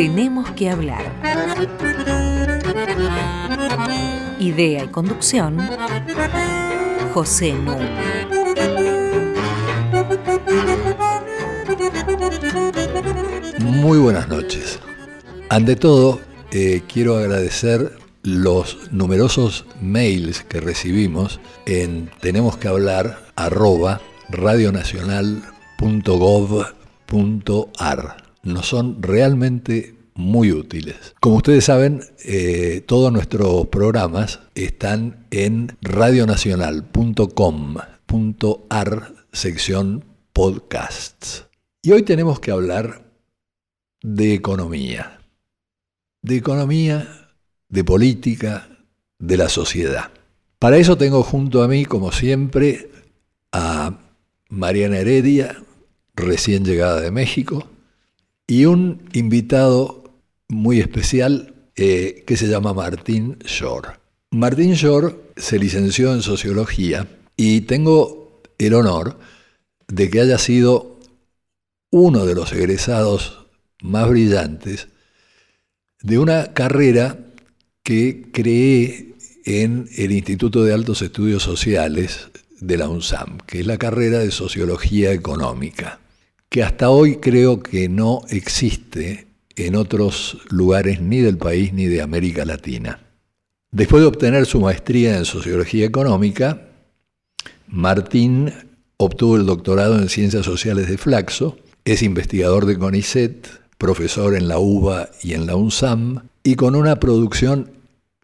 Tenemos que hablar. Idea y conducción, José Nu. Muy buenas noches. Ante todo, eh, quiero agradecer los numerosos mails que recibimos en tenemos que hablar arroba radionacional.gov.ar. Nos son realmente muy útiles. Como ustedes saben, eh, todos nuestros programas están en radionacional.com.ar sección podcasts. Y hoy tenemos que hablar de economía. De economía, de política, de la sociedad. Para eso tengo junto a mí, como siempre, a Mariana Heredia, recién llegada de México, y un invitado muy especial eh, que se llama Martín Shore. Martín Shore se licenció en sociología y tengo el honor de que haya sido uno de los egresados más brillantes de una carrera que creé en el Instituto de Altos Estudios Sociales de la UNSAM, que es la carrera de Sociología Económica, que hasta hoy creo que no existe en otros lugares ni del país ni de América Latina. Después de obtener su maestría en Sociología Económica, Martín obtuvo el doctorado en Ciencias Sociales de Flaxo, es investigador de CONICET, profesor en la UBA y en la UNSAM, y con una producción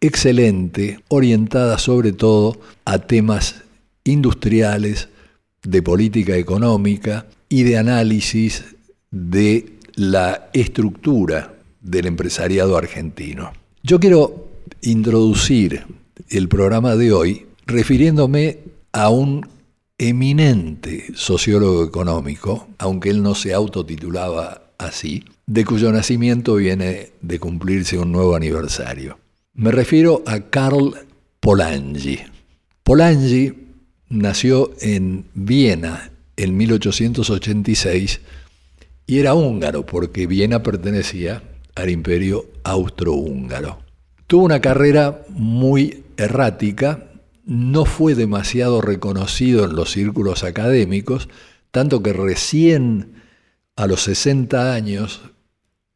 excelente, orientada sobre todo a temas industriales, de política económica y de análisis de la estructura del empresariado argentino. Yo quiero introducir el programa de hoy refiriéndome a un eminente sociólogo económico, aunque él no se autotitulaba así, de cuyo nacimiento viene de cumplirse un nuevo aniversario. Me refiero a Karl Polanyi. Polanyi nació en Viena en 1886 y era húngaro porque Viena pertenecía al imperio austrohúngaro. Tuvo una carrera muy errática, no fue demasiado reconocido en los círculos académicos, tanto que recién a los 60 años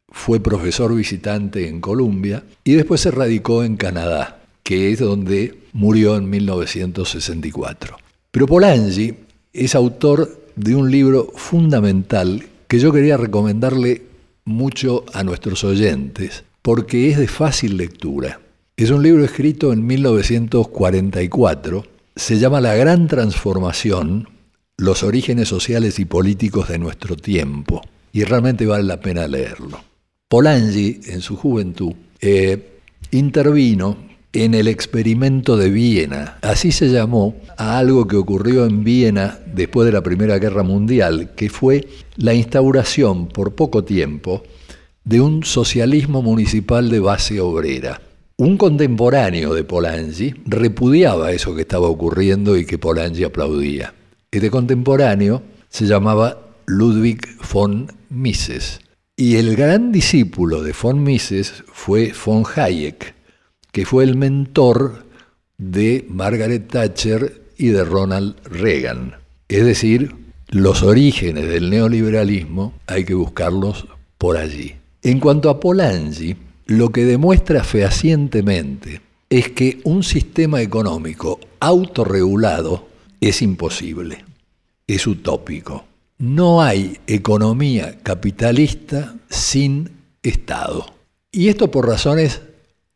fue profesor visitante en Columbia y después se radicó en Canadá, que es donde murió en 1964. Pero Polanyi es autor de un libro fundamental que yo quería recomendarle mucho a nuestros oyentes, porque es de fácil lectura. Es un libro escrito en 1944, se llama La Gran Transformación, los orígenes sociales y políticos de nuestro tiempo, y realmente vale la pena leerlo. Polanyi, en su juventud, eh, intervino en el experimento de Viena. Así se llamó a algo que ocurrió en Viena después de la Primera Guerra Mundial, que fue la instauración por poco tiempo de un socialismo municipal de base obrera. Un contemporáneo de Polanyi repudiaba eso que estaba ocurriendo y que Polanyi aplaudía. Este contemporáneo se llamaba Ludwig von Mises. Y el gran discípulo de von Mises fue von Hayek, que fue el mentor de Margaret Thatcher y de Ronald Reagan. Es decir, los orígenes del neoliberalismo hay que buscarlos por allí. En cuanto a Polanyi, lo que demuestra fehacientemente es que un sistema económico autorregulado es imposible, es utópico. No hay economía capitalista sin Estado. Y esto por razones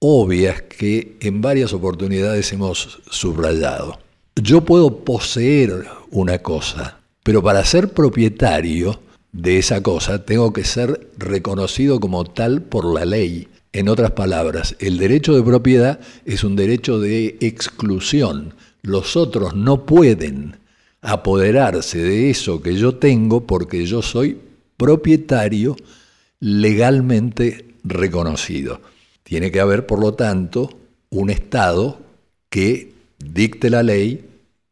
obvias que en varias oportunidades hemos subrayado. Yo puedo poseer una cosa, pero para ser propietario de esa cosa tengo que ser reconocido como tal por la ley. En otras palabras, el derecho de propiedad es un derecho de exclusión. Los otros no pueden apoderarse de eso que yo tengo porque yo soy propietario legalmente reconocido. Tiene que haber, por lo tanto, un Estado que dicte la ley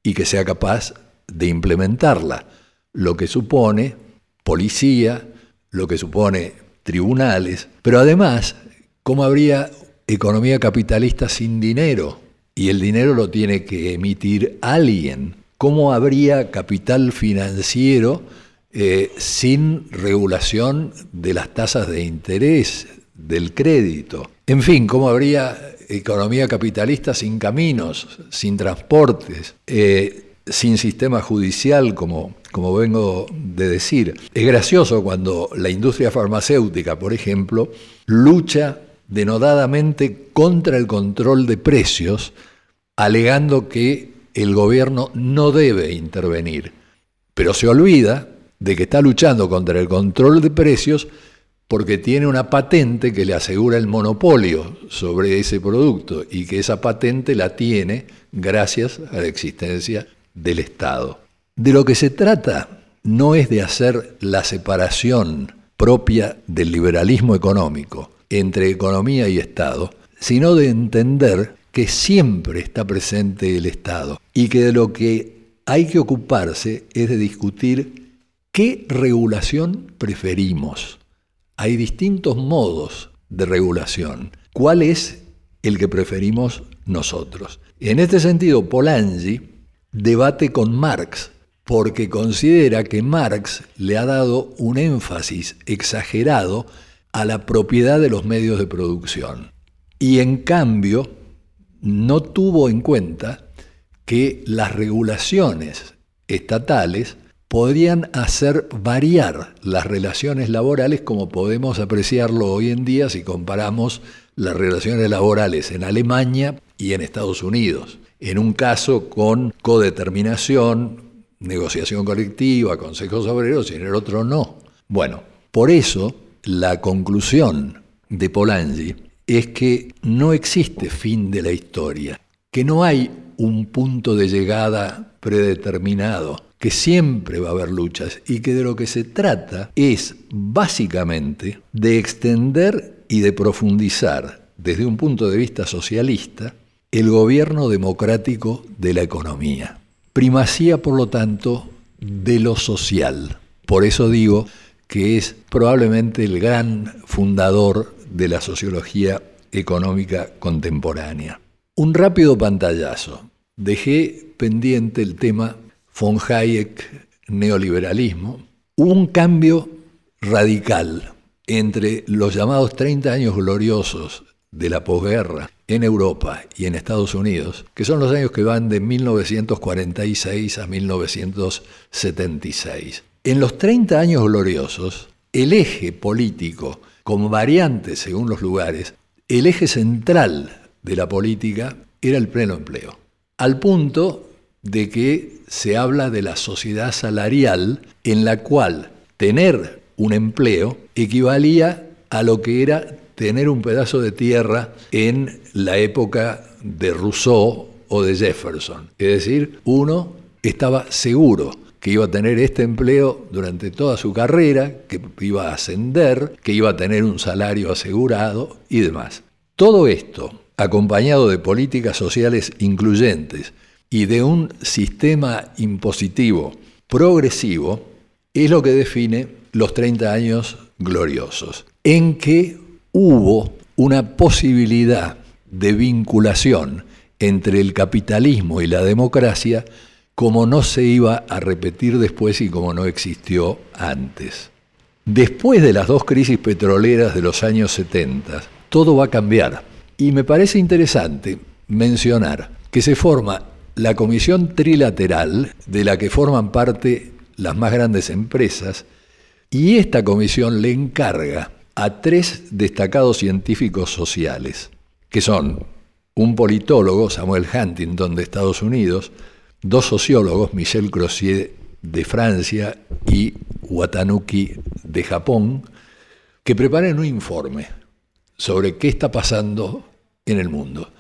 y que sea capaz de implementarla, lo que supone policía, lo que supone tribunales, pero además, ¿cómo habría economía capitalista sin dinero? Y el dinero lo tiene que emitir alguien. ¿Cómo habría capital financiero eh, sin regulación de las tasas de interés, del crédito? En fin, ¿cómo habría economía capitalista sin caminos, sin transportes, eh, sin sistema judicial, como, como vengo de decir? Es gracioso cuando la industria farmacéutica, por ejemplo, lucha denodadamente contra el control de precios, alegando que el gobierno no debe intervenir, pero se olvida de que está luchando contra el control de precios porque tiene una patente que le asegura el monopolio sobre ese producto y que esa patente la tiene gracias a la existencia del Estado. De lo que se trata no es de hacer la separación propia del liberalismo económico entre economía y Estado, sino de entender que siempre está presente el Estado y que de lo que hay que ocuparse es de discutir qué regulación preferimos. Hay distintos modos de regulación. ¿Cuál es el que preferimos nosotros? En este sentido, Polanyi debate con Marx porque considera que Marx le ha dado un énfasis exagerado a la propiedad de los medios de producción. Y en cambio, no tuvo en cuenta que las regulaciones estatales podrían hacer variar las relaciones laborales como podemos apreciarlo hoy en día si comparamos las relaciones laborales en Alemania y en Estados Unidos. En un caso con codeterminación, negociación colectiva, consejos obreros y en el otro no. Bueno, por eso la conclusión de Polanyi es que no existe fin de la historia, que no hay un punto de llegada predeterminado, que siempre va a haber luchas y que de lo que se trata es básicamente de extender y de profundizar desde un punto de vista socialista el gobierno democrático de la economía. Primacía, por lo tanto, de lo social. Por eso digo que es probablemente el gran fundador de la sociología económica contemporánea. Un rápido pantallazo. Dejé pendiente el tema von Hayek, neoliberalismo. Hubo un cambio radical entre los llamados 30 años gloriosos de la posguerra en Europa y en Estados Unidos, que son los años que van de 1946 a 1976. En los 30 años gloriosos, el eje político, con variantes según los lugares, el eje central de la política era el pleno empleo, al punto de que se habla de la sociedad salarial en la cual tener un empleo equivalía a lo que era tener un pedazo de tierra en la época de Rousseau o de Jefferson. Es decir, uno estaba seguro que iba a tener este empleo durante toda su carrera, que iba a ascender, que iba a tener un salario asegurado y demás. Todo esto, acompañado de políticas sociales incluyentes y de un sistema impositivo progresivo, es lo que define los 30 años gloriosos, en que hubo una posibilidad de vinculación entre el capitalismo y la democracia como no se iba a repetir después y como no existió antes. Después de las dos crisis petroleras de los años 70, todo va a cambiar. Y me parece interesante mencionar que se forma la comisión trilateral de la que forman parte las más grandes empresas y esta comisión le encarga a tres destacados científicos sociales, que son un politólogo, Samuel Huntington de Estados Unidos, dos sociólogos, Michel Crozier de Francia y Watanuki de Japón, que preparen un informe sobre qué está pasando en el mundo.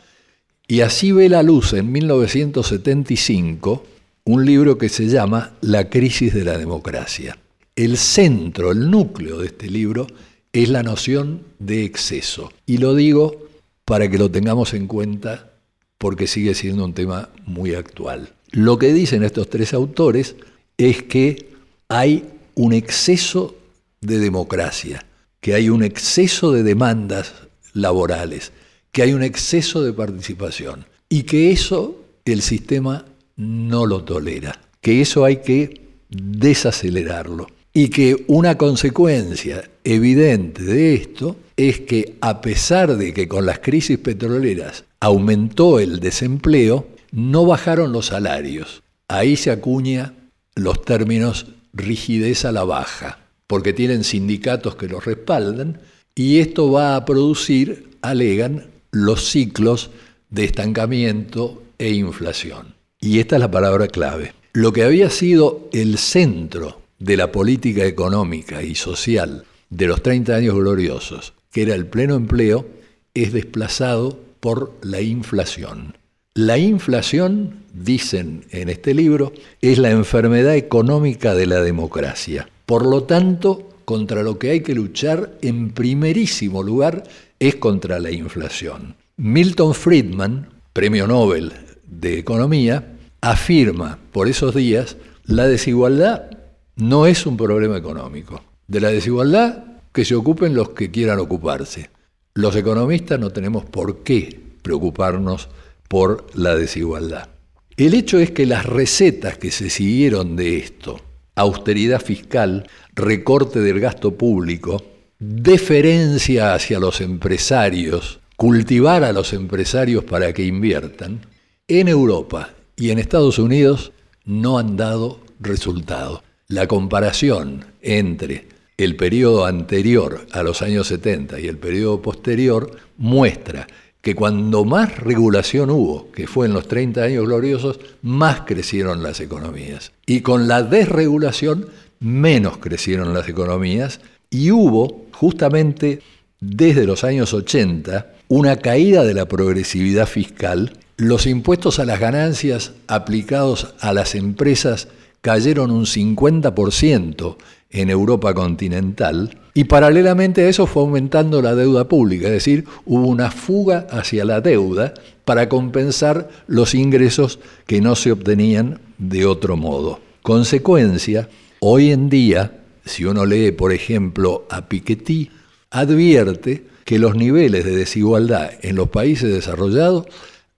Y así ve la luz en 1975 un libro que se llama La crisis de la democracia. El centro, el núcleo de este libro es la noción de exceso. Y lo digo para que lo tengamos en cuenta porque sigue siendo un tema muy actual. Lo que dicen estos tres autores es que hay un exceso de democracia, que hay un exceso de demandas laborales, que hay un exceso de participación y que eso el sistema no lo tolera, que eso hay que desacelerarlo y que una consecuencia evidente de esto es que a pesar de que con las crisis petroleras aumentó el desempleo, no bajaron los salarios. Ahí se acuña los términos rigidez a la baja, porque tienen sindicatos que los respaldan y esto va a producir, alegan, los ciclos de estancamiento e inflación. Y esta es la palabra clave. Lo que había sido el centro de la política económica y social de los 30 años gloriosos, que era el pleno empleo, es desplazado por la inflación. La inflación, dicen en este libro, es la enfermedad económica de la democracia. Por lo tanto, contra lo que hay que luchar en primerísimo lugar es contra la inflación. Milton Friedman, premio Nobel de Economía, afirma por esos días la desigualdad no es un problema económico. De la desigualdad que se ocupen los que quieran ocuparse. Los economistas no tenemos por qué preocuparnos por la desigualdad. El hecho es que las recetas que se siguieron de esto, austeridad fiscal, recorte del gasto público, deferencia hacia los empresarios, cultivar a los empresarios para que inviertan, en Europa y en Estados Unidos no han dado resultado. La comparación entre el periodo anterior a los años 70 y el periodo posterior muestra que cuando más regulación hubo, que fue en los 30 años gloriosos, más crecieron las economías. Y con la desregulación, menos crecieron las economías y hubo justamente desde los años 80 una caída de la progresividad fiscal, los impuestos a las ganancias aplicados a las empresas cayeron un 50% en Europa continental y paralelamente a eso fue aumentando la deuda pública, es decir, hubo una fuga hacia la deuda para compensar los ingresos que no se obtenían de otro modo. Consecuencia, hoy en día, si uno lee, por ejemplo, a Piketty, advierte que los niveles de desigualdad en los países desarrollados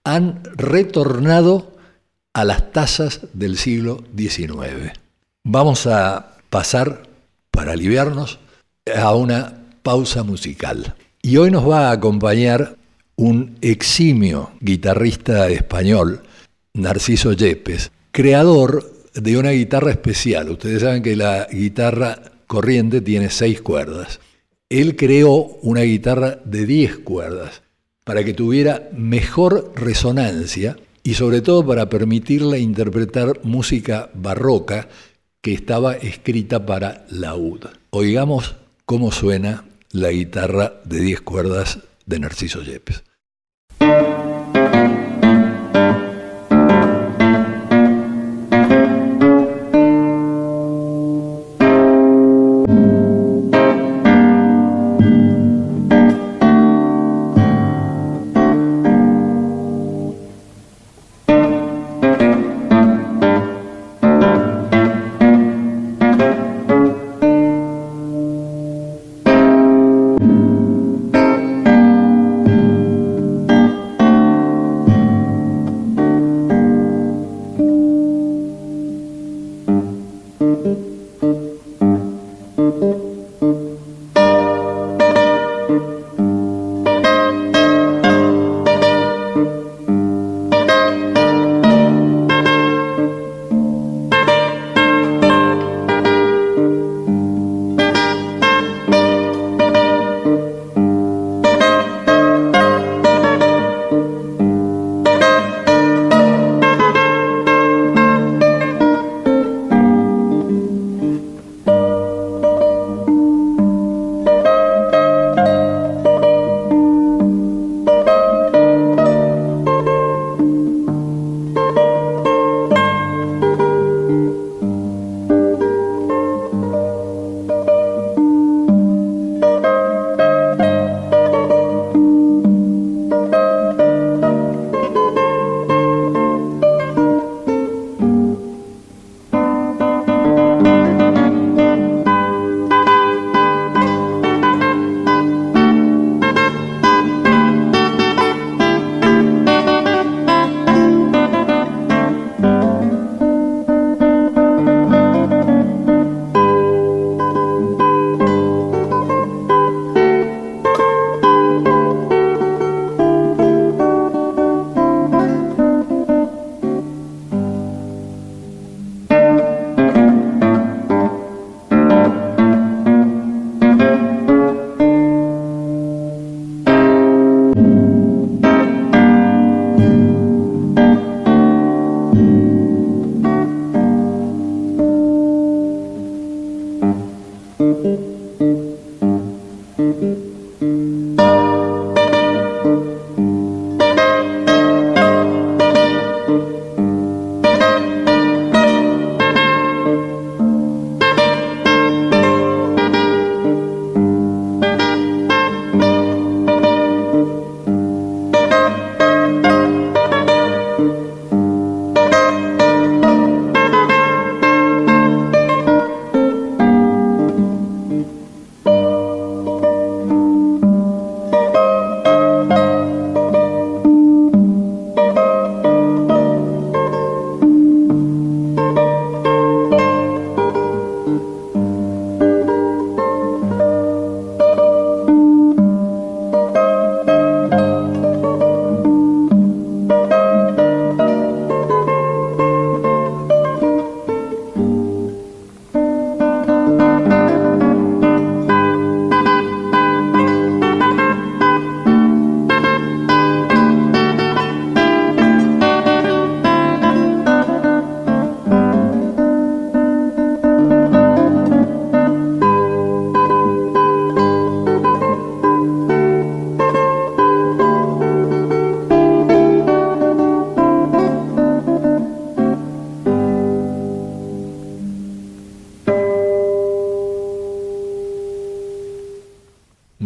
han retornado a las tasas del siglo XIX. Vamos a pasar, para aliviarnos, a una pausa musical. Y hoy nos va a acompañar un eximio guitarrista español, Narciso Yepes, creador de una guitarra especial. Ustedes saben que la guitarra corriente tiene seis cuerdas. Él creó una guitarra de diez cuerdas para que tuviera mejor resonancia y sobre todo para permitirle interpretar música barroca que estaba escrita para laúd. Oigamos cómo suena la guitarra de 10 cuerdas de Narciso Yepes.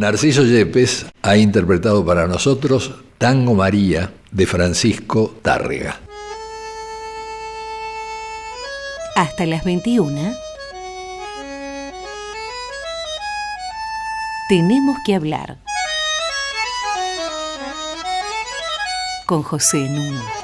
Narciso Yepes ha interpretado para nosotros Tango María de Francisco Tárrega. Hasta las 21. Tenemos que hablar. Con José Nuno.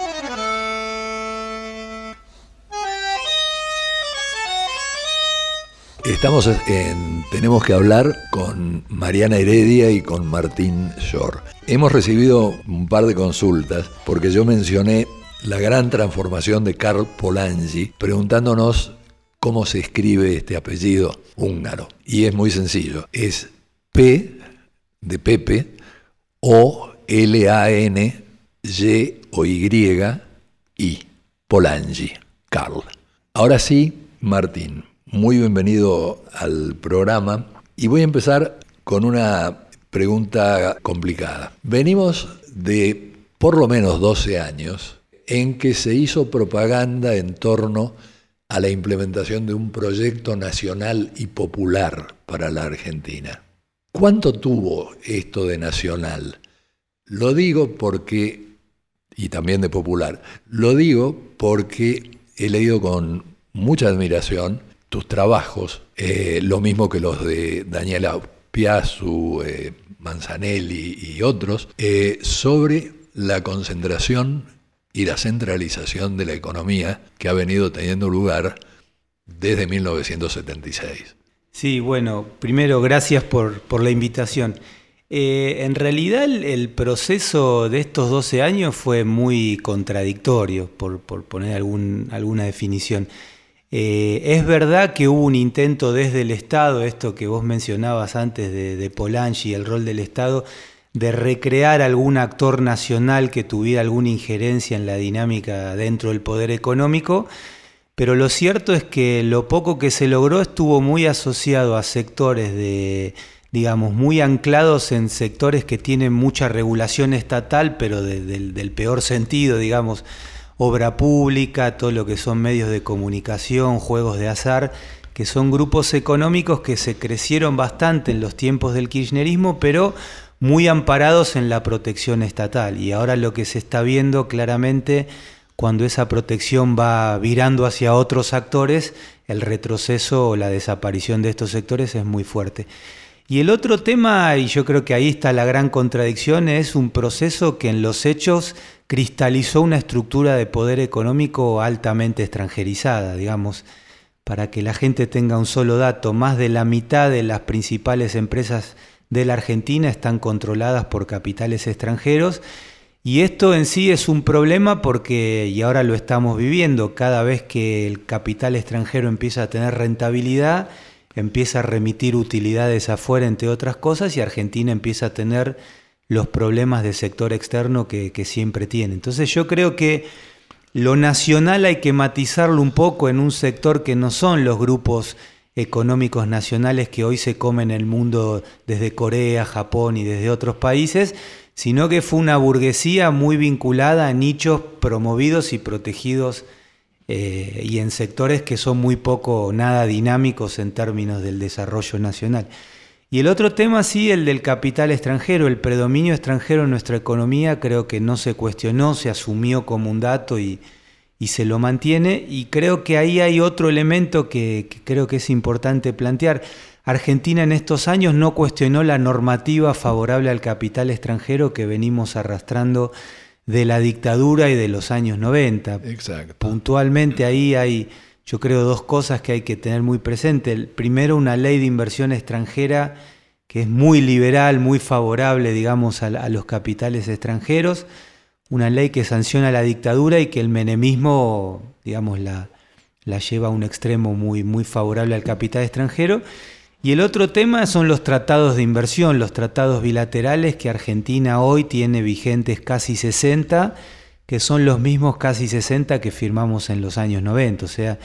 Estamos en Tenemos que hablar con Mariana Heredia y con Martín Shore. Hemos recibido un par de consultas porque yo mencioné la gran transformación de Karl Polanyi preguntándonos cómo se escribe este apellido húngaro. Y es muy sencillo, es P de Pepe O L A N Y o Y I Polanyi, Karl. Ahora sí, Martín muy bienvenido al programa y voy a empezar con una pregunta complicada. Venimos de por lo menos 12 años en que se hizo propaganda en torno a la implementación de un proyecto nacional y popular para la Argentina. ¿Cuánto tuvo esto de nacional? Lo digo porque, y también de popular, lo digo porque he leído con mucha admiración tus trabajos, eh, lo mismo que los de Daniela Piazzu, eh, Manzanelli y otros, eh, sobre la concentración y la centralización de la economía que ha venido teniendo lugar desde 1976. Sí, bueno, primero gracias por, la invitación. en realidad el, proceso de estos 12 años fue muy contradictorio, por, poner alguna definición. Eh, es verdad que hubo un intento desde el Estado, esto que vos mencionabas antes de, de Polanyi, el rol del Estado, de recrear algún actor nacional que tuviera alguna injerencia en la dinámica dentro del poder económico, pero lo cierto es que lo poco que se logró estuvo muy asociado a sectores de, digamos, muy anclados en sectores que tienen mucha regulación estatal, pero del peor sentido, digamos, obra pública, todo lo que son medios de comunicación, juegos de azar, que son grupos económicos que se crecieron bastante en los tiempos del kirchnerismo, pero muy amparados en la protección estatal. Y ahora lo que se está viendo claramente cuando esa protección va virando hacia otros actores, el retroceso o la desaparición de estos sectores es muy fuerte. Y el otro tema, y yo creo que ahí está la gran contradicción, es un proceso que en los hechos cristalizó una estructura de poder económico altamente extranjerizada, digamos, para que la gente tenga un solo dato, más de la mitad de las principales empresas de la Argentina están controladas por capitales extranjeros. Y esto en sí es un problema porque, y ahora lo estamos viviendo, cada vez que el capital extranjero empieza a tener rentabilidad, empieza a remitir utilidades afuera, entre otras cosas, y Argentina empieza a tener los problemas del sector externo que, siempre tiene. Entonces yo creo que lo nacional hay que matizarlo un poco en un sector que no son los grupos económicos nacionales que hoy se comen el mundo desde Corea, Japón y desde otros países, sino que fue una burguesía muy vinculada a nichos promovidos y protegidos eh, y en sectores que son muy poco nada dinámicos en términos del desarrollo nacional. Y el otro tema, sí, el del capital extranjero, el predominio extranjero en nuestra economía, creo que no se cuestionó, se asumió como un dato y, se lo mantiene. Y creo que ahí hay otro elemento que, creo que es importante plantear. Argentina en estos años no cuestionó la normativa favorable al capital extranjero que venimos arrastrando de la dictadura y de los años 90. Exacto. Puntualmente ahí hay yo creo dos cosas que hay que tener muy presente. El primero, una ley de inversión extranjera que es muy liberal, muy favorable, digamos, a, los capitales extranjeros. Una ley que sanciona la dictadura y que el menemismo, digamos, la, la lleva a un extremo muy, muy favorable al capital extranjero. Y el otro tema son los tratados de inversión, los tratados bilaterales que Argentina hoy tiene vigentes casi 60 que son los mismos casi 60 que firmamos en los años 90. O sea,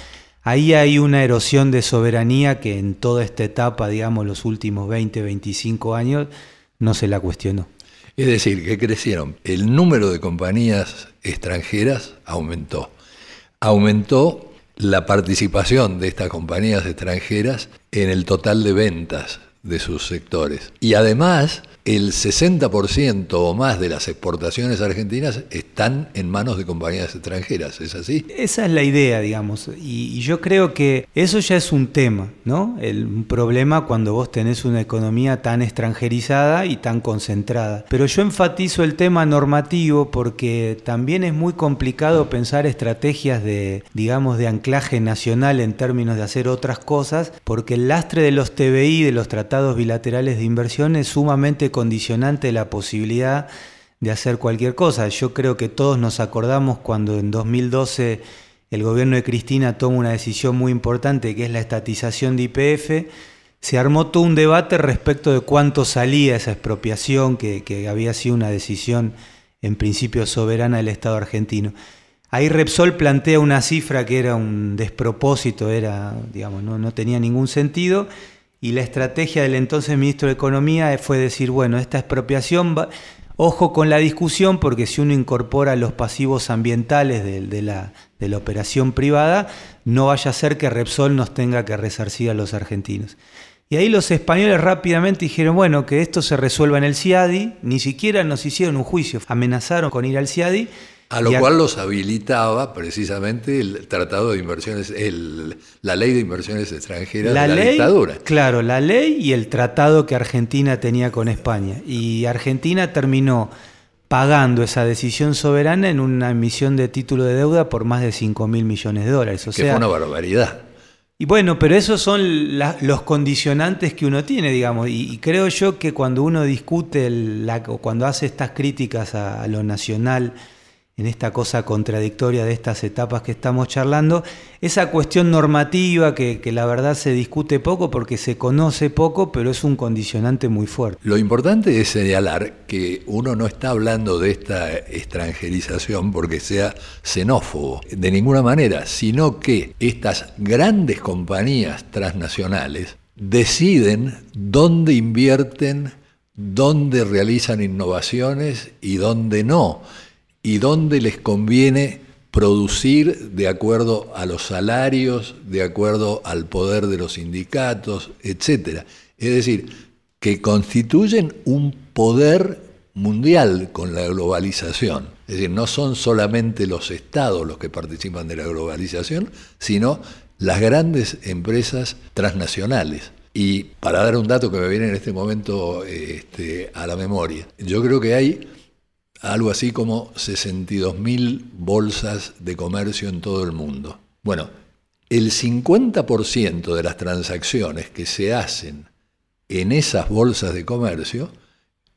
ahí hay una erosión de soberanía que en toda esta etapa, digamos, los últimos 20, 25 años, no se la cuestionó. Es decir, que crecieron. El número de compañías extranjeras aumentó. Aumentó la participación de estas compañías extranjeras en el total de ventas de sus sectores. Y además, el 60% o más de las exportaciones argentinas están en manos de compañías extranjeras, ¿es así? Esa es la idea, digamos, y, yo creo que eso ya es un tema, ¿no? El, problema cuando vos tenés una economía tan extranjerizada y tan concentrada. Pero yo enfatizo el tema normativo porque también es muy complicado pensar estrategias de, digamos, de anclaje nacional en términos de hacer otras cosas, porque el lastre de los TBI, de los tratados bilaterales de inversión, es sumamente condicionante la posibilidad de hacer cualquier cosa. Yo creo que todos nos acordamos cuando en 2012 el gobierno de Cristina toma una decisión muy importante que es la estatización de IPF, se armó todo un debate respecto de cuánto salía esa expropiación, que, había sido una decisión en principio soberana del Estado argentino. Ahí Repsol plantea una cifra que era un despropósito, era, digamos, no, no tenía ningún sentido, y la estrategia del entonces ministro de Economía fue decir, bueno, esta expropiación, ojo con la discusión, porque si uno incorpora los pasivos ambientales de, la, de la operación privada, no vaya a ser que Repsol nos tenga que resarcir a los argentinos. Y ahí los españoles rápidamente dijeron, bueno, que esto se resuelva en el CIADI, ni siquiera nos hicieron un juicio, amenazaron con ir al CIADI a lo cual los habilitaba precisamente el Tratado de Inversiones, la Ley de Inversiones Extranjeras la de la dictadura. Claro, la ley y el tratado que Argentina tenía con España. Y Argentina terminó pagando esa decisión soberana en una emisión de título de deuda por más de 5 mil millones de dólares. O que fue una barbaridad. Y bueno, pero esos son los condicionantes que uno tiene, digamos, y, creo yo que cuando uno discute, la, o cuando hace estas críticas a lo nacional, en esta cosa contradictoria de estas etapas que estamos charlando, esa cuestión normativa que, la verdad se discute poco porque se conoce poco, pero es un condicionante muy fuerte. Lo importante es señalar que uno no está hablando de esta extranjerización porque sea xenófobo, de ninguna manera, sino que estas grandes compañías transnacionales deciden dónde invierten, dónde realizan innovaciones y dónde no y dónde les conviene producir de acuerdo a los salarios, de acuerdo al poder de los sindicatos, etc. Es decir, que constituyen un poder mundial con la globalización. Es decir, no son solamente los estados los que participan de la globalización, sino las grandes empresas transnacionales. Y para dar un dato que me viene en este momento este, a la memoria, yo creo que hay algo así como 62.000 bolsas de comercio en todo el mundo. Bueno, el 50% de las transacciones que se hacen en esas bolsas de comercio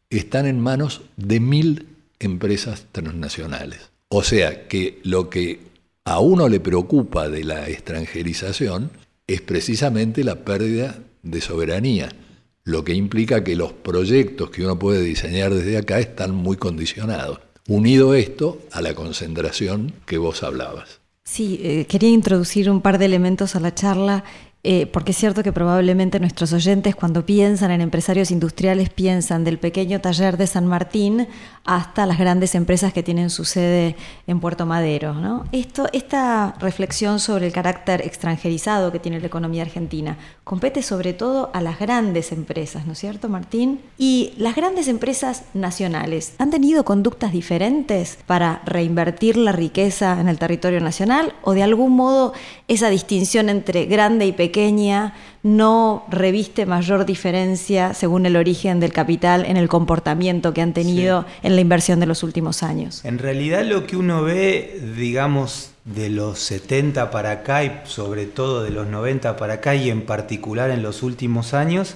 están en manos de mil empresas transnacionales. O sea que lo que a uno le preocupa de la extranjerización es precisamente la pérdida de soberanía lo que implica que los proyectos que uno puede diseñar desde acá están muy condicionados. Unido esto a la concentración que vos hablabas. Sí, eh, quería introducir un par de elementos a la charla eh, porque es cierto que probablemente nuestros oyentes cuando piensan en empresarios industriales piensan del pequeño taller de San Martín hasta las grandes empresas que tienen su sede en Puerto Madero. ¿no? Esto, esta reflexión sobre el carácter extranjerizado que tiene la economía argentina compete sobre todo a las grandes empresas, ¿no es cierto Martín? Y las grandes empresas nacionales han tenido conductas diferentes para reinvertir la riqueza en el territorio nacional o de algún modo esa distinción entre grande y pequeño pequeña no reviste mayor diferencia según el origen del capital en el comportamiento que han tenido en la inversión de los últimos años. En realidad lo que uno ve, digamos, de los 70 para acá y sobre todo de los 90 para acá y en particular en los últimos años,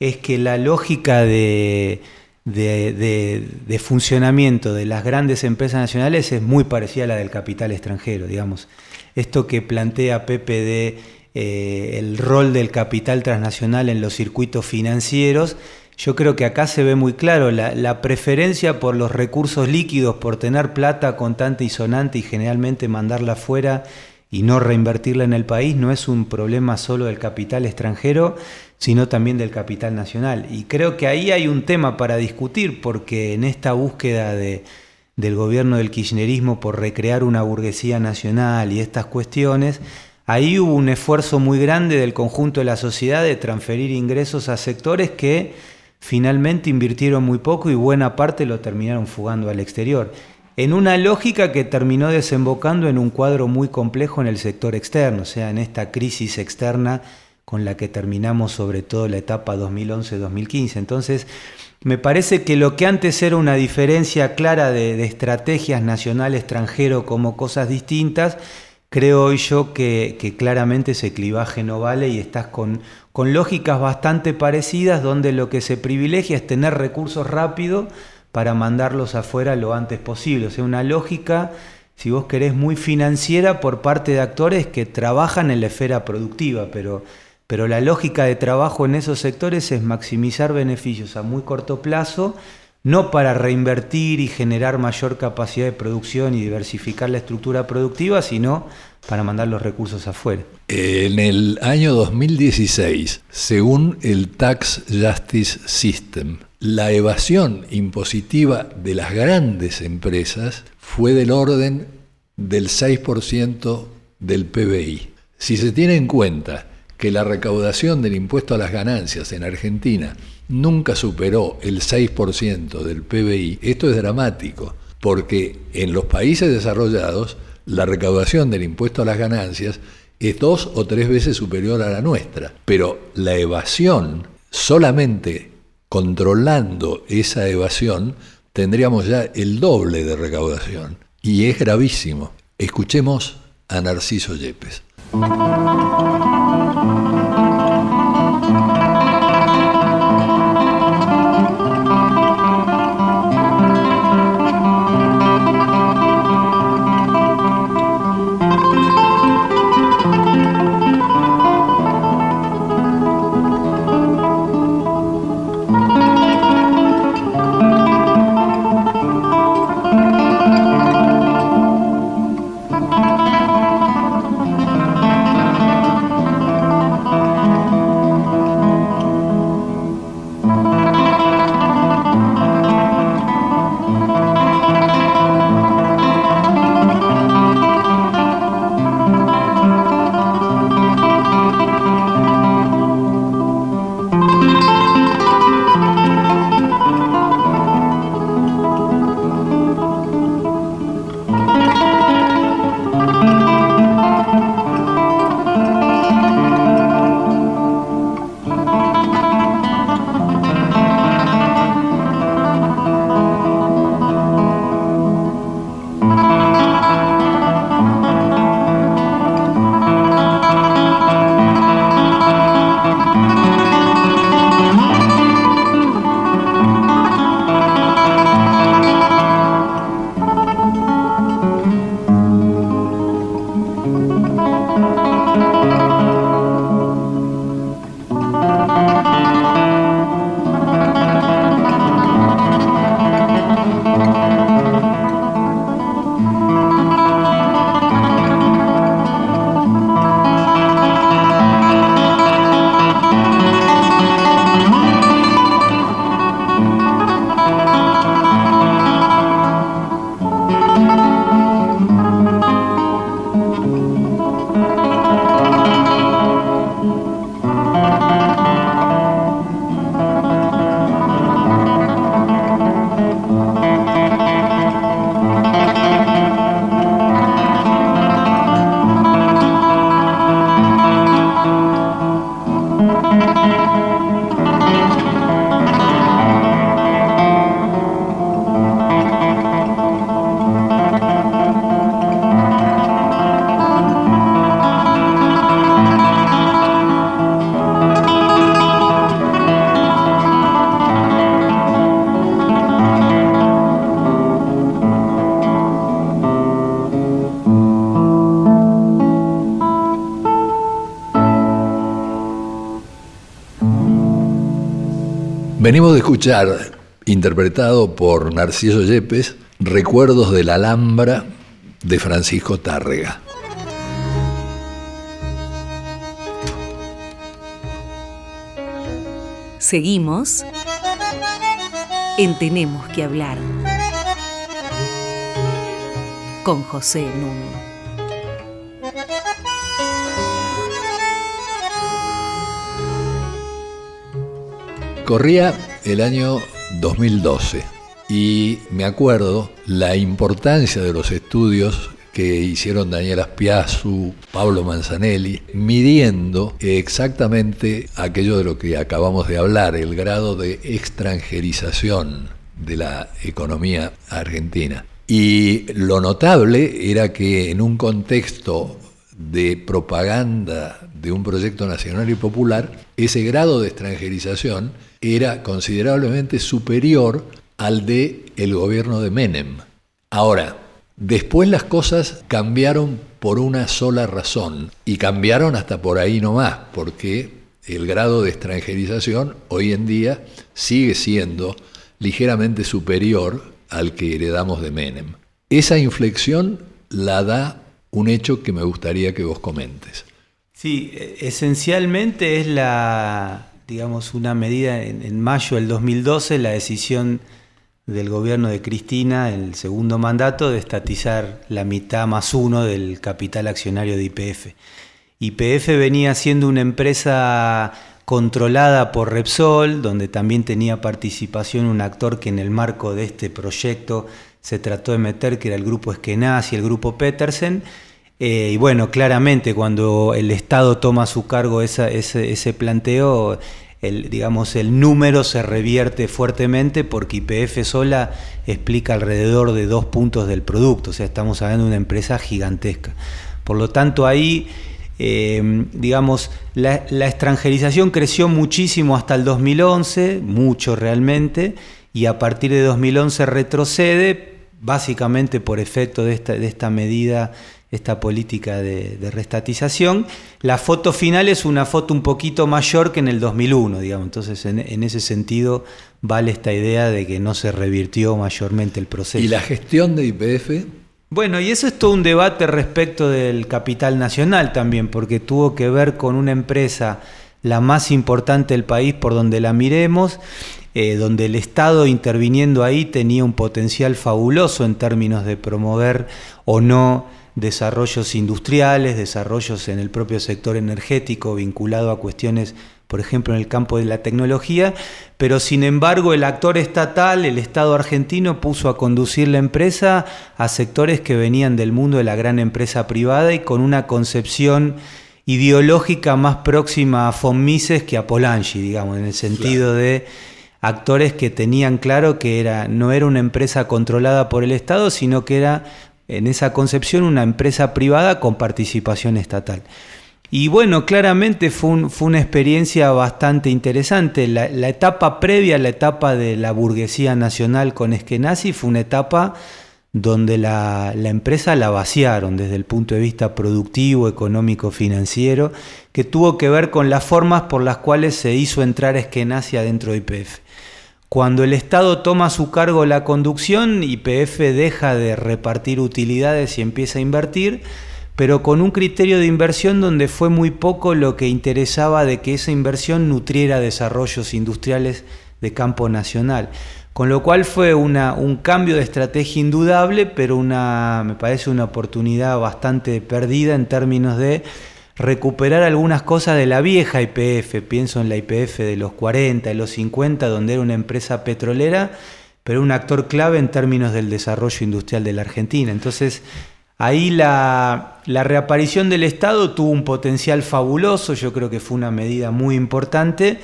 es que la lógica de, de, funcionamiento de las grandes empresas nacionales es muy parecida a la del capital extranjero, digamos. Esto que plantea Pepe de eh, el rol del capital transnacional en los circuitos financieros, yo creo que acá se ve muy claro la, preferencia por los recursos líquidos, por tener plata contante y sonante y generalmente mandarla afuera y no reinvertirla en el país, no es un problema solo del capital extranjero, sino también del capital nacional. Y creo que ahí hay un tema para discutir, porque en esta búsqueda del gobierno del kirchnerismo por recrear una burguesía nacional y estas cuestiones, ahí hubo un esfuerzo muy grande del conjunto de la sociedad de transferir ingresos a sectores que finalmente invirtieron muy poco y buena parte lo terminaron fugando al exterior, en una lógica que terminó desembocando en un cuadro muy complejo en el sector externo, o sea, en esta crisis externa con la que terminamos sobre todo la etapa 2011-2015. Entonces, me parece que lo que antes era una diferencia clara de, estrategias nacional-extranjero como cosas distintas, creo hoy yo que, claramente ese clivaje no vale y estás con, lógicas bastante parecidas donde lo que se privilegia es tener recursos rápidos para mandarlos afuera lo antes posible. O sea, una lógica, si vos querés, muy financiera por parte de actores que trabajan en la esfera productiva, pero pero la lógica de trabajo en esos sectores es maximizar beneficios a muy corto plazo, no para reinvertir y generar mayor capacidad de producción y diversificar la estructura productiva, sino para mandar los recursos afuera. En el año 2016, según el Tax Justice System, la evasión impositiva de las grandes empresas fue del orden del 6% del PBI. Si se tiene en cuenta que la recaudación del impuesto a las ganancias en Argentina nunca superó el 6% del PBI, esto es dramático, porque en los países desarrollados la recaudación del impuesto a las ganancias es dos o tres veces superior a la nuestra, pero la evasión, solamente controlando esa evasión, tendríamos ya el doble de recaudación. Y es gravísimo. Escuchemos a Narciso Yepes. Thank you. Venimos de escuchar, interpretado por Narciso Yepes, Recuerdos de la Alhambra de Francisco Tárrega. Seguimos en Tenemos que hablar con José Nuno. Corría el año 2012 y me acuerdo la importancia de los estudios que hicieron Daniel Aspiazu, Pablo Manzanelli, midiendo exactamente aquello de lo que acabamos de hablar, el grado de extranjerización de la economía argentina. Y lo notable era que en un contexto de propaganda de un proyecto nacional y popular, ese grado de extranjerización era considerablemente superior al de el gobierno de Menem. Ahora, después las cosas cambiaron por una sola razón y cambiaron hasta por ahí nomás, porque el grado de extranjerización hoy en día sigue siendo ligeramente superior al que heredamos de Menem. Esa inflexión la da un hecho que me gustaría que vos comentes. Sí, esencialmente es la, digamos, una medida en, mayo del 2012, la decisión del gobierno de Cristina, el segundo mandato, de estatizar la mitad más uno del capital accionario de IPF. IPF venía siendo una empresa controlada por Repsol, donde también tenía participación un actor que en el marco de este proyecto se trató de meter, que era el grupo Eskenazi y el grupo Petersen. Eh, y bueno, claramente cuando el Estado toma a su cargo ese, planteo, el, digamos, el número se revierte fuertemente porque IPF sola explica alrededor de dos puntos del producto, o sea, estamos hablando de una empresa gigantesca. Por lo tanto, ahí eh, digamos, la, extranjerización creció muchísimo hasta el 2011, mucho realmente, y a partir de 2011 retrocede, básicamente por efecto de esta, de esta medida, esta política de, restatización. La foto final es una foto un poquito mayor que en el 2001, digamos, entonces en, en ese sentido vale esta idea de que no se revirtió mayormente el proceso. ¿Y la gestión de IPF? Bueno, y eso es todo un debate respecto del capital nacional también, porque tuvo que ver con una empresa, la más importante del país por donde la miremos, eh, donde el Estado interviniendo ahí tenía un potencial fabuloso en términos de promover o no desarrollos industriales, desarrollos en el propio sector energético vinculado a cuestiones por ejemplo en el campo de la tecnología, pero sin embargo el actor estatal, el Estado argentino, puso a conducir la empresa a sectores que venían del mundo de la gran empresa privada y con una concepción ideológica más próxima a von Mises que a Polanyi, digamos, en el sentido de actores que tenían claro que era, no era una empresa controlada por el Estado, sino que era en esa concepción una empresa privada con participación estatal. Y bueno, claramente fue, una experiencia bastante interesante. La, etapa previa, la etapa de la burguesía nacional con Eskenazi, fue una etapa donde la, empresa la vaciaron desde el punto de vista productivo, económico, financiero, que tuvo que ver con las formas por las cuales se hizo entrar Eskenazi adentro de IPF. Cuando el Estado toma a su cargo la conducción, IPF deja de repartir utilidades y empieza a invertir, pero con un criterio de inversión donde fue muy poco lo que interesaba de que esa inversión nutriera desarrollos industriales de campo nacional. Con lo cual fue un cambio de estrategia indudable, pero una, me parece una oportunidad bastante perdida en términos de recuperar algunas cosas de la vieja IPF. Pienso en la IPF de los 40 y los 50, donde era una empresa petrolera, pero un actor clave en términos del desarrollo industrial de la Argentina. Entonces, Ahí la, reaparición del Estado tuvo un potencial fabuloso, yo creo que fue una medida muy importante,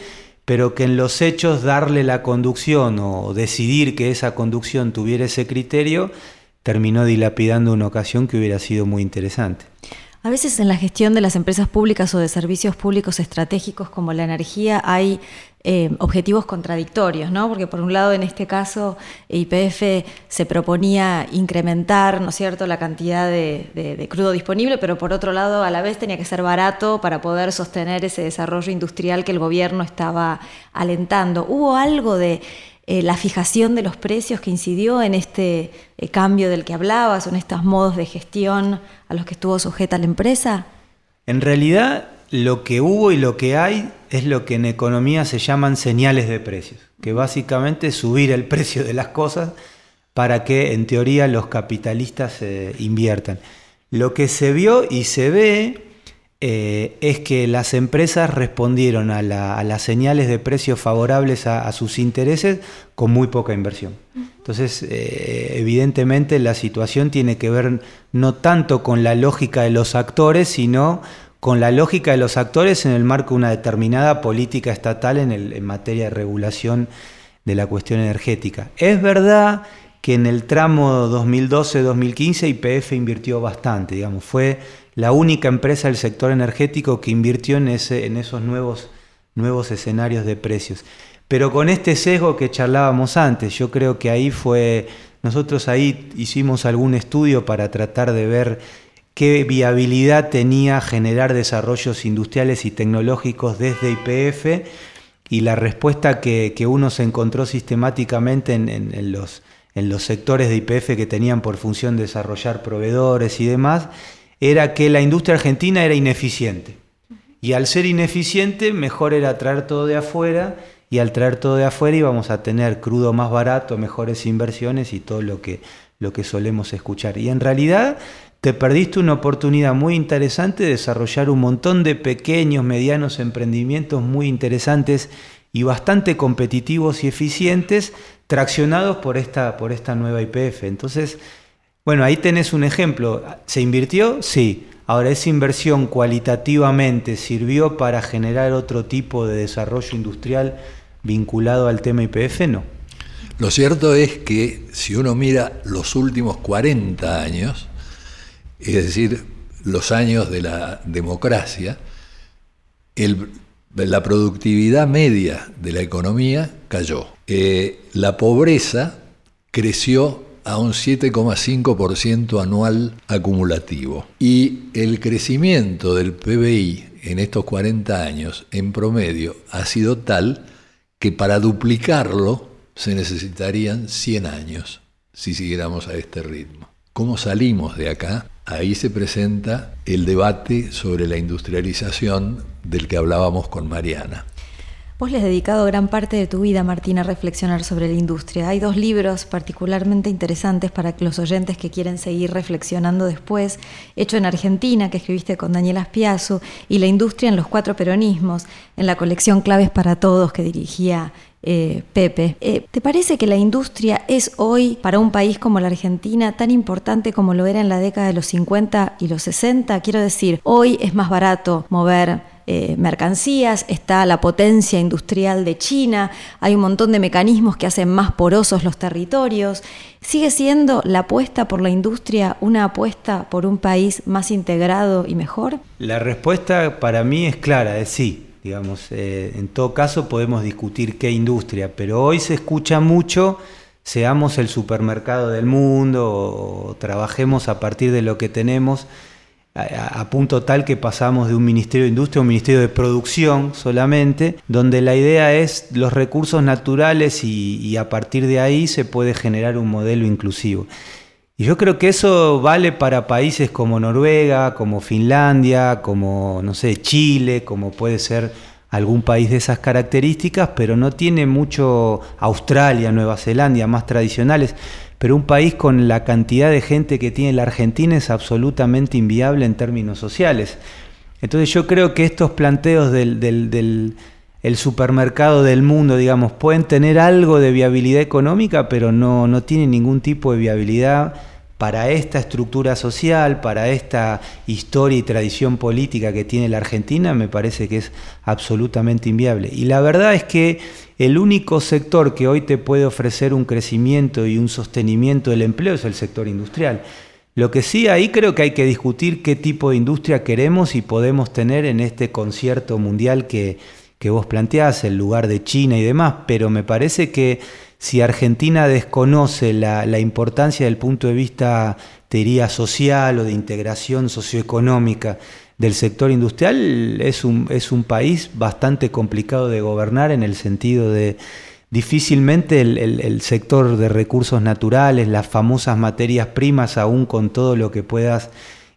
pero que en los hechos darle la conducción o decidir que esa conducción tuviera ese criterio terminó dilapidando una ocasión que hubiera sido muy interesante. A veces en la gestión de las empresas públicas o de servicios públicos estratégicos como la energía hay eh, objetivos contradictorios, ¿no? Porque por un lado, en este caso, IPF se proponía incrementar, ¿no es cierto?, la cantidad de, crudo disponible, pero por otro lado, a la vez tenía que ser barato para poder sostener ese desarrollo industrial que el gobierno estaba alentando. ¿Hubo algo de eh, la fijación de los precios que incidió en este eh, cambio del que hablabas, en estos modos de gestión a los que estuvo sujeta la empresa? En realidad, lo que hubo y lo que hay es lo que en economía se llaman señales de precios, que básicamente es subir el precio de las cosas para que en teoría los capitalistas inviertan. Lo que se vio y se ve eh, es que las empresas respondieron a, las señales de precios favorables a, sus intereses con muy poca inversión. Entonces, eh, evidentemente la situación tiene que ver no tanto con la lógica de los actores, sino con la lógica de los actores en el marco de una determinada política estatal en, en materia de regulación de la cuestión energética. Es verdad que en el tramo 2012-2015 IPF invirtió bastante, digamos, fue la única empresa del sector energético que invirtió en, ese, en esos nuevos, nuevos escenarios de precios. Pero con este sesgo que charlábamos antes, yo creo que ahí fue, nosotros ahí hicimos algún estudio para tratar de ver qué viabilidad tenía generar desarrollos industriales y tecnológicos desde IPF y la respuesta que, uno se encontró sistemáticamente en, los, en los sectores de IPF que tenían por función desarrollar proveedores y demás, era que la industria argentina era ineficiente. Y al ser ineficiente, mejor era traer todo de afuera, y al traer todo de afuera íbamos a tener crudo más barato, mejores inversiones y todo lo que, lo que solemos escuchar. Y en realidad te perdiste una oportunidad muy interesante de desarrollar un montón de pequeños, medianos emprendimientos muy interesantes y bastante competitivos y eficientes, traccionados por esta, por esta nueva IPF. Entonces, bueno, ahí tenés un ejemplo. ¿Se invirtió? Sí. Ahora, ¿esa inversión cualitativamente sirvió para generar otro tipo de desarrollo industrial vinculado al tema IPF? No. Lo cierto es que si uno mira los últimos 40 años, es decir, los años de la democracia, la productividad media de la economía cayó. Eh, la pobreza creció a un 7,5% anual acumulativo. Y el crecimiento del PBI en estos 40 años, en promedio, ha sido tal que para duplicarlo se necesitarían 100 años si siguiéramos a este ritmo. ¿Cómo salimos de acá? Ahí se presenta el debate sobre la industrialización del que hablábamos con Mariana. Vos le has dedicado gran parte de tu vida, Martín, a reflexionar sobre la industria. Hay dos libros particularmente interesantes para los oyentes que quieren seguir reflexionando después. Hecho en Argentina, que escribiste con Daniel Aspiazu, y La industria en los cuatro peronismos, en la colección Claves para Todos que dirigía eh, Pepe. Eh, ¿Te parece que la industria es hoy, para un país como la Argentina, tan importante como lo era en la década de los 50 y los 60? Quiero decir, hoy es más barato mover eh, mercancías, está la potencia industrial de China, hay un montón de mecanismos que hacen más porosos los territorios. ¿Sigue siendo la apuesta por la industria una apuesta por un país más integrado y mejor? La respuesta para mí es clara, es sí. Digamos, eh, en todo caso podemos discutir qué industria, pero hoy se escucha mucho seamos el supermercado del mundo o trabajemos a partir de lo que tenemos a, punto tal que pasamos de un Ministerio de Industria a un Ministerio de Producción solamente, donde la idea es los recursos naturales y, a partir de ahí se puede generar un modelo inclusivo. Y yo creo que eso vale para países como Noruega, como Finlandia, como, no sé, Chile, como puede ser algún país de esas características, pero no tiene mucho Australia, Nueva Zelanda, más tradicionales pero un país con la cantidad de gente que tiene la Argentina es absolutamente inviable en términos sociales. Entonces yo creo que estos planteos del, supermercado del mundo, digamos, pueden tener algo de viabilidad económica, pero no, no tienen ningún tipo de viabilidad para esta estructura social, para esta historia y tradición política que tiene la Argentina, me parece que es absolutamente inviable. Y la verdad es que el único sector que hoy te puede ofrecer un crecimiento y un sostenimiento del empleo es el sector industrial. Lo que sí ahí creo que hay que discutir qué tipo de industria queremos y podemos tener en este concierto mundial que, que vos planteás, el lugar de China y demás, pero me parece que si Argentina desconoce la, importancia del punto de vista, te diría, social o de integración socioeconómica, del sector industrial es un, es un país bastante complicado de gobernar en el sentido de difícilmente el, sector de recursos naturales, las famosas materias primas, aún con todo lo que puedas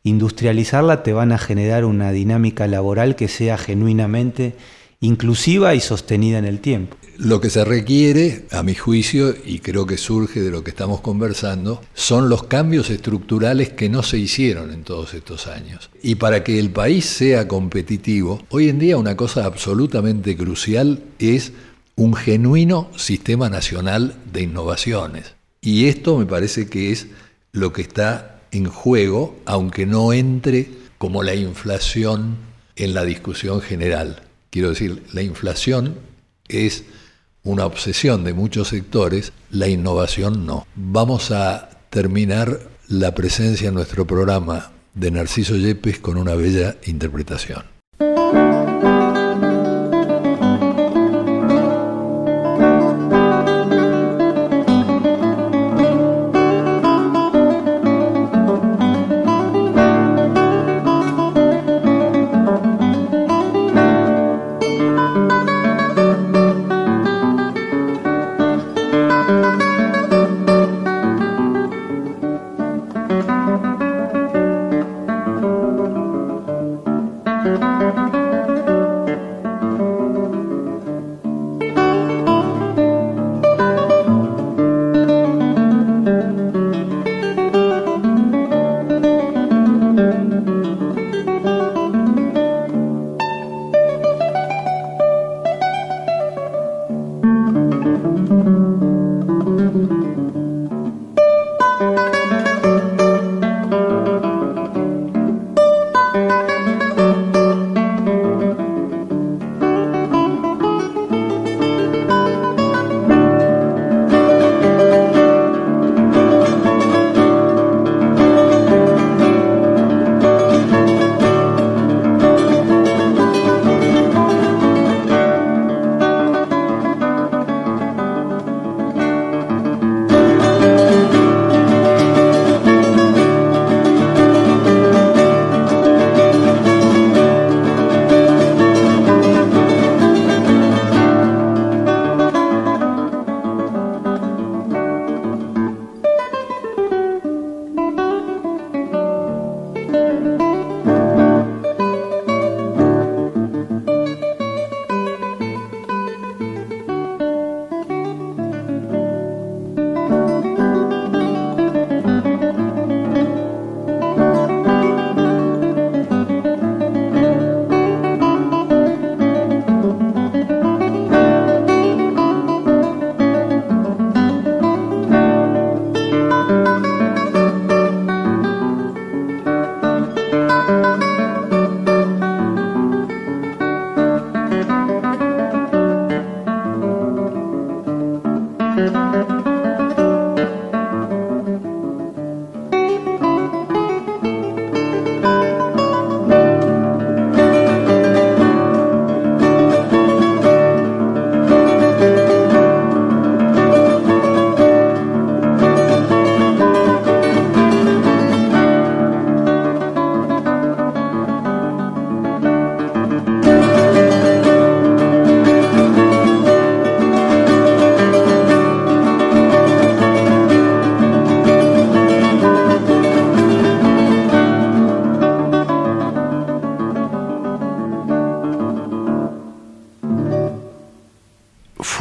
industrializarla, te van a generar una dinámica laboral que sea genuinamente inclusiva y sostenida en el tiempo. Lo que se requiere, a mi juicio, y creo que surge de lo que estamos conversando, son los cambios estructurales que no se hicieron en todos estos años. Y para que el país sea competitivo, hoy en día una cosa absolutamente crucial es un genuino sistema nacional de innovaciones. Y esto me parece que es lo que está en juego, aunque no entre como la inflación en la discusión general. Quiero decir, la inflación es una obsesión de muchos sectores, la innovación no. Vamos a terminar la presencia en nuestro programa de Narciso Yepes con una bella interpretación.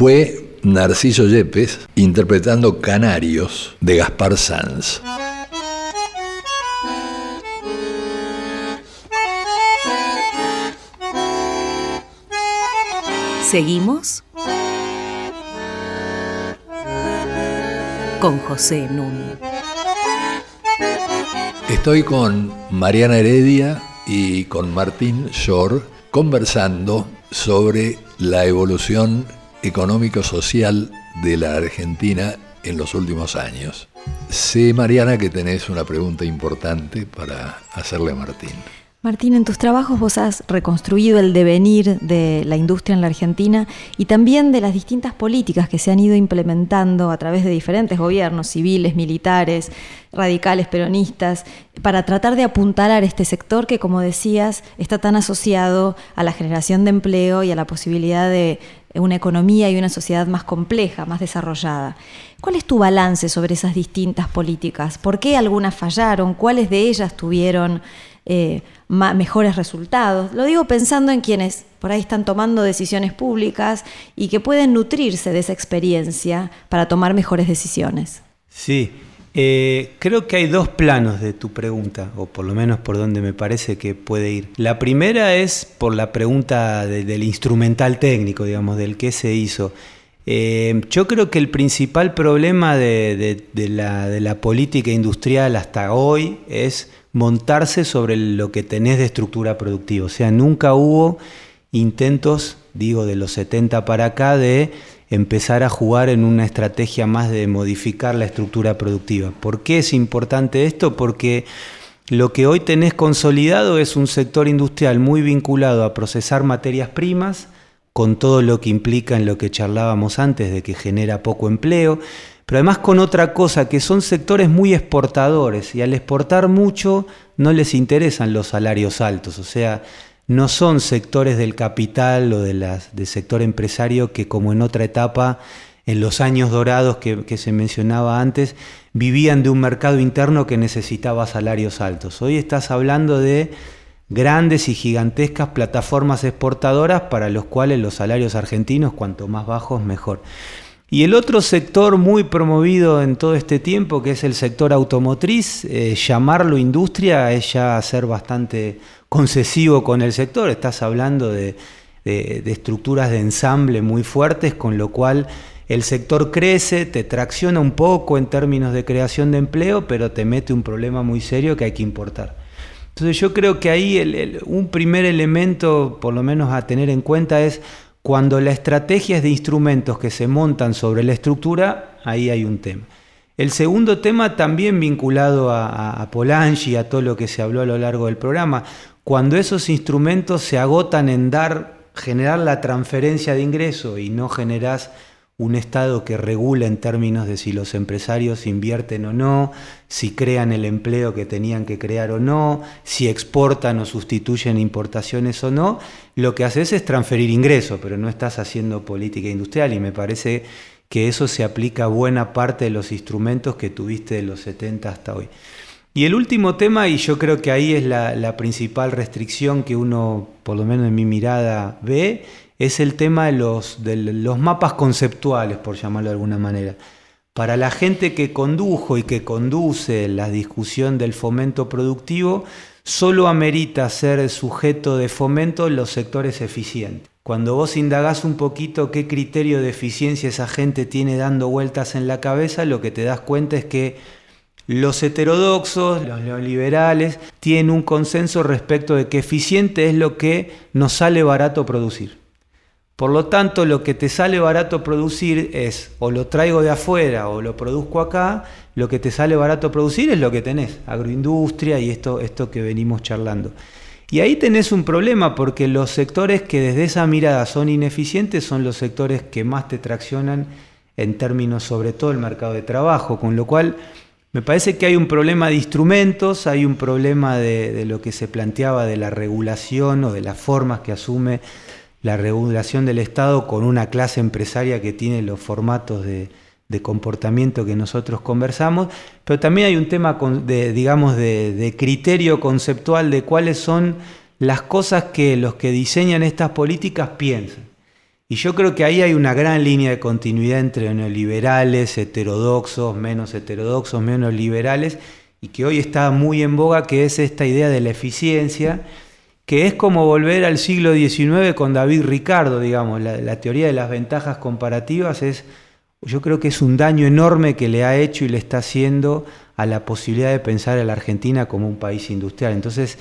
Fue Narciso Yepes interpretando Canarios de Gaspar Sanz. Seguimos con José Nun. Estoy con Mariana Heredia y con Martín Shore conversando sobre la evolución económico-social de la Argentina en los últimos años. Sé, Mariana, que tenés una pregunta importante para hacerle a Martín. Martín, en tus trabajos vos has reconstruido el devenir de la industria en la Argentina y también de las distintas políticas que se han ido implementando a través de diferentes gobiernos civiles, militares, radicales, peronistas, para tratar de apuntalar este sector que, como decías, está tan asociado a la generación de empleo y a la posibilidad de una economía y una sociedad más compleja, más desarrollada. ¿Cuál es tu balance sobre esas distintas políticas? ¿Por qué algunas fallaron? ¿Cuáles de ellas tuvieron eh, mejores resultados. Lo digo pensando en quienes por ahí están tomando decisiones públicas y que pueden nutrirse de esa experiencia para tomar mejores decisiones. Sí, eh, creo que hay dos planos de tu pregunta, o por lo menos por donde me parece que puede ir. La primera es por la pregunta del instrumental técnico, digamos, del que se hizo. Eh, yo creo que el principal problema de, la, de, la, política industrial hasta hoy es montarse sobre lo que tenés de estructura productiva. O sea, nunca hubo intentos, digo, de los 70 para acá, de empezar a jugar en una estrategia más de modificar la estructura productiva. ¿Por qué es importante esto? Porque lo que hoy tenés consolidado es un sector industrial muy vinculado a procesar materias primas, con todo lo que implica en lo que charlábamos antes de que genera poco empleo, pero además con otra cosa, que son sectores muy exportadores y al exportar mucho no les interesan los salarios altos, o sea, no son sectores del capital o de del sector empresario que como en otra etapa, en los años dorados que, que, se mencionaba antes, vivían de un mercado interno que necesitaba salarios altos. Hoy estás hablando de grandes y gigantescas plataformas exportadoras para los cuales los salarios argentinos, cuanto más bajos, mejor. Y el otro sector muy promovido en todo este tiempo, que es el sector automotriz, eh, llamarlo industria es ya ser bastante concesivo con el sector. Estás hablando de, estructuras de ensamble muy fuertes, con lo cual el sector crece, te tracciona un poco en términos de creación de empleo, pero te mete un problema muy serio que hay que importar. Entonces yo creo que ahí un primer elemento, por lo menos a tener en cuenta, es cuando la estrategia es de instrumentos que se montan sobre la estructura, ahí hay un tema. El segundo tema también vinculado a, a, Polanyi, a todo lo que se habló a lo largo del programa, cuando esos instrumentos se agotan en dar, generar la transferencia de ingreso y no generas un Estado que regula en términos de si los empresarios invierten o no, si crean el empleo que tenían que crear o no, si exportan o sustituyen importaciones o no, lo que haces es transferir ingresos, pero no estás haciendo política industrial y me parece que eso se aplica a buena parte de los instrumentos que tuviste de los 70 hasta hoy. Y el último tema, y yo creo que ahí es la, la principal restricción que uno, por lo menos en mi mirada, ve, es el tema de los, mapas conceptuales, por llamarlo de alguna manera. Para la gente que condujo y que conduce la discusión del fomento productivo, solo amerita ser sujeto de fomento en los sectores eficientes. Cuando vos indagás un poquito qué criterio de eficiencia esa gente tiene dando vueltas en la cabeza, lo que te das cuenta es que los heterodoxos, los neoliberales, tienen un consenso respecto de que eficiente es lo que nos sale barato producir. Por lo tanto, lo que te sale barato producir es o lo traigo de afuera o lo produzco acá, lo que te sale barato producir es lo que tenés, agroindustria y esto, esto que venimos charlando. Y ahí tenés un problema porque los sectores que desde esa mirada son ineficientes son los sectores que más te traccionan en términos sobre todo el mercado de trabajo, con lo cual me parece que hay un problema de instrumentos, hay un problema de, de lo que se planteaba de la regulación o de las formas que asume la regulación del Estado con una clase empresaria que tiene los formatos de, comportamiento que nosotros conversamos, pero también hay un tema de, digamos, de, criterio conceptual de cuáles son las cosas que los que diseñan estas políticas piensan. Y yo creo que ahí hay una gran línea de continuidad entre neoliberales, heterodoxos, menos heterodoxos, menos liberales, y que hoy está muy en boga, que es esta idea de la eficiencia, que es como volver al siglo XIX con David Ricardo, digamos, la, teoría de las ventajas comparativas es, yo creo que es un daño enorme que le ha hecho y le está haciendo a la posibilidad de pensar a la Argentina como un país industrial. Entonces,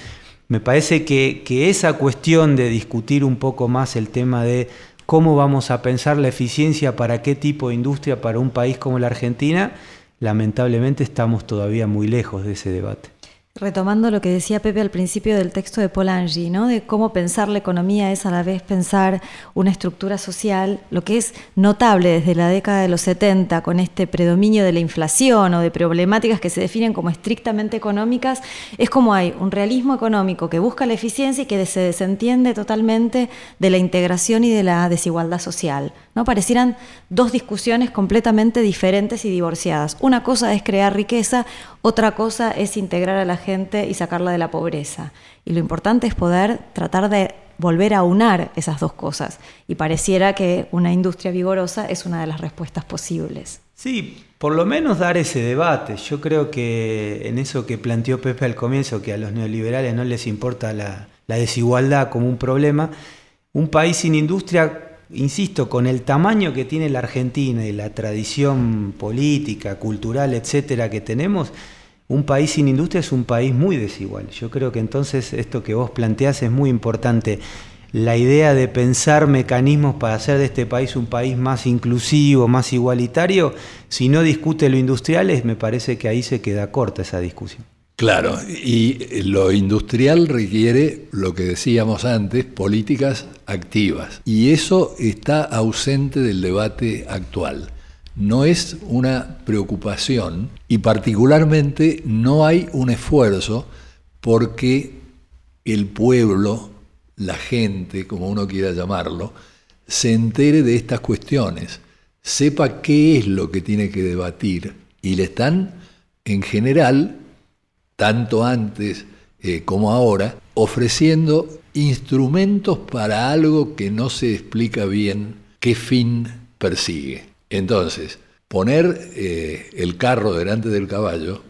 me parece que, que esa cuestión de discutir un poco más el tema de cómo vamos a pensar la eficiencia para qué tipo de industria para un país como la Argentina, lamentablemente estamos todavía muy lejos de ese debate. Retomando lo que decía Pepe al principio del texto de Polanyi, ¿no? de cómo pensar la economía es a la vez pensar una estructura social, lo que es notable desde la década de los 70 con este predominio de la inflación o de problemáticas que se definen como estrictamente económicas, es como hay un realismo económico que busca la eficiencia y que se desentiende totalmente de la integración y de la desigualdad social. ¿no? Parecieran dos discusiones completamente diferentes y divorciadas. Una cosa es crear riqueza, Otra cosa es integrar a la gente y sacarla de la pobreza. Y lo importante es poder tratar de volver a unar esas dos cosas. Y pareciera que una industria vigorosa es una de las respuestas posibles. Sí, por lo menos dar ese debate. Yo creo que en eso que planteó Pepe al comienzo, que a los neoliberales no les importa la, la desigualdad como un problema, un país sin industria insisto, con el tamaño que tiene la Argentina y la tradición política, cultural, etcétera, que tenemos, un país sin industria es un país muy desigual. Yo creo que entonces esto que vos planteás es muy importante. La idea de pensar mecanismos para hacer de este país un país más inclusivo, más igualitario, si no discute lo industrial, me parece que ahí se queda corta esa discusión. Claro, y lo industrial requiere, lo que decíamos antes, políticas activas. Y eso está ausente del debate actual. No es una preocupación y particularmente no hay un esfuerzo porque el pueblo, la gente, como uno quiera llamarlo, se entere de estas cuestiones, sepa qué es lo que tiene que debatir y le están, en general, tanto antes eh, como ahora, ofreciendo instrumentos para algo que no se explica bien qué fin persigue. Entonces, poner eh, el carro delante del caballo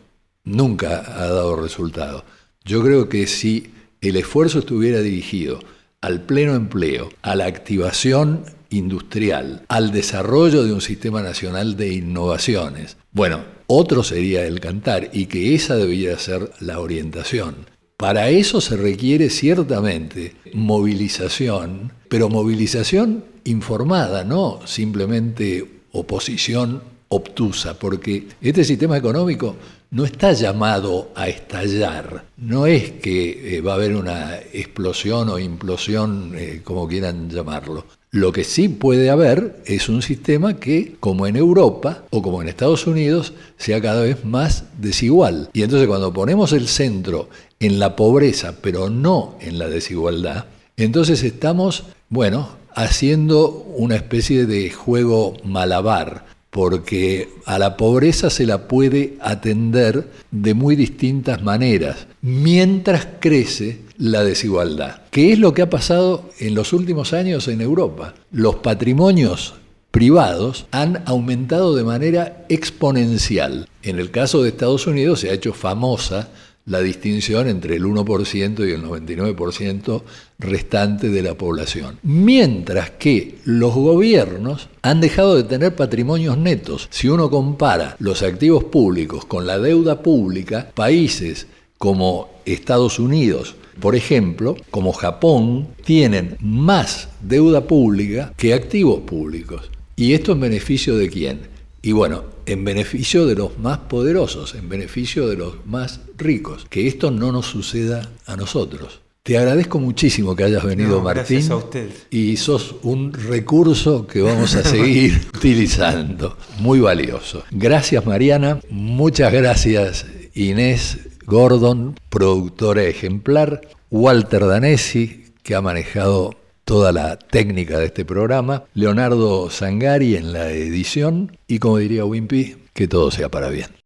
nunca ha dado resultado. Yo creo que si el esfuerzo estuviera dirigido al pleno empleo, a la activación industrial, al desarrollo de un sistema nacional de innovaciones, bueno, otro sería el cantar y que esa debería ser la orientación. Para eso se requiere ciertamente movilización, pero movilización informada, no simplemente oposición obtusa, porque este sistema económico no está llamado a estallar, no es que eh, va a haber una explosión o implosión, eh, como quieran llamarlo. Lo que sí puede haber es un sistema que, como en Europa o como en Estados Unidos, sea cada vez más desigual. Y entonces cuando ponemos el centro en la pobreza, pero no en la desigualdad, entonces estamos, bueno, haciendo una especie de juego malabar, porque a la pobreza se la puede atender de muy distintas maneras, mientras crece la desigualdad. ¿Qué es lo que ha pasado en los últimos años en Europa? Los patrimonios privados han aumentado de manera exponencial. En el caso de Estados Unidos se ha hecho famosa la distinción entre el 1% y el 99% restante de la población. Mientras que los gobiernos han dejado de tener patrimonios netos. Si uno compara los activos públicos con la deuda pública, países como Estados Unidos, por ejemplo, como Japón, tienen más deuda pública que activos públicos. ¿Y esto en beneficio de quién? Y bueno, en beneficio de los más poderosos, en beneficio de los más ricos. Que esto no nos suceda a nosotros. Te agradezco muchísimo que hayas venido, Martín. Gracias a usted. Y sos un recurso que vamos a seguir utilizando. Muy valioso. Gracias, Mariana. Muchas gracias, Inés Gordon, productora ejemplar. Walter Danesi, que ha manejado toda la técnica de este programa, Leonardo Sangari en la edición y como diría Wimpy, que todo sea para bien.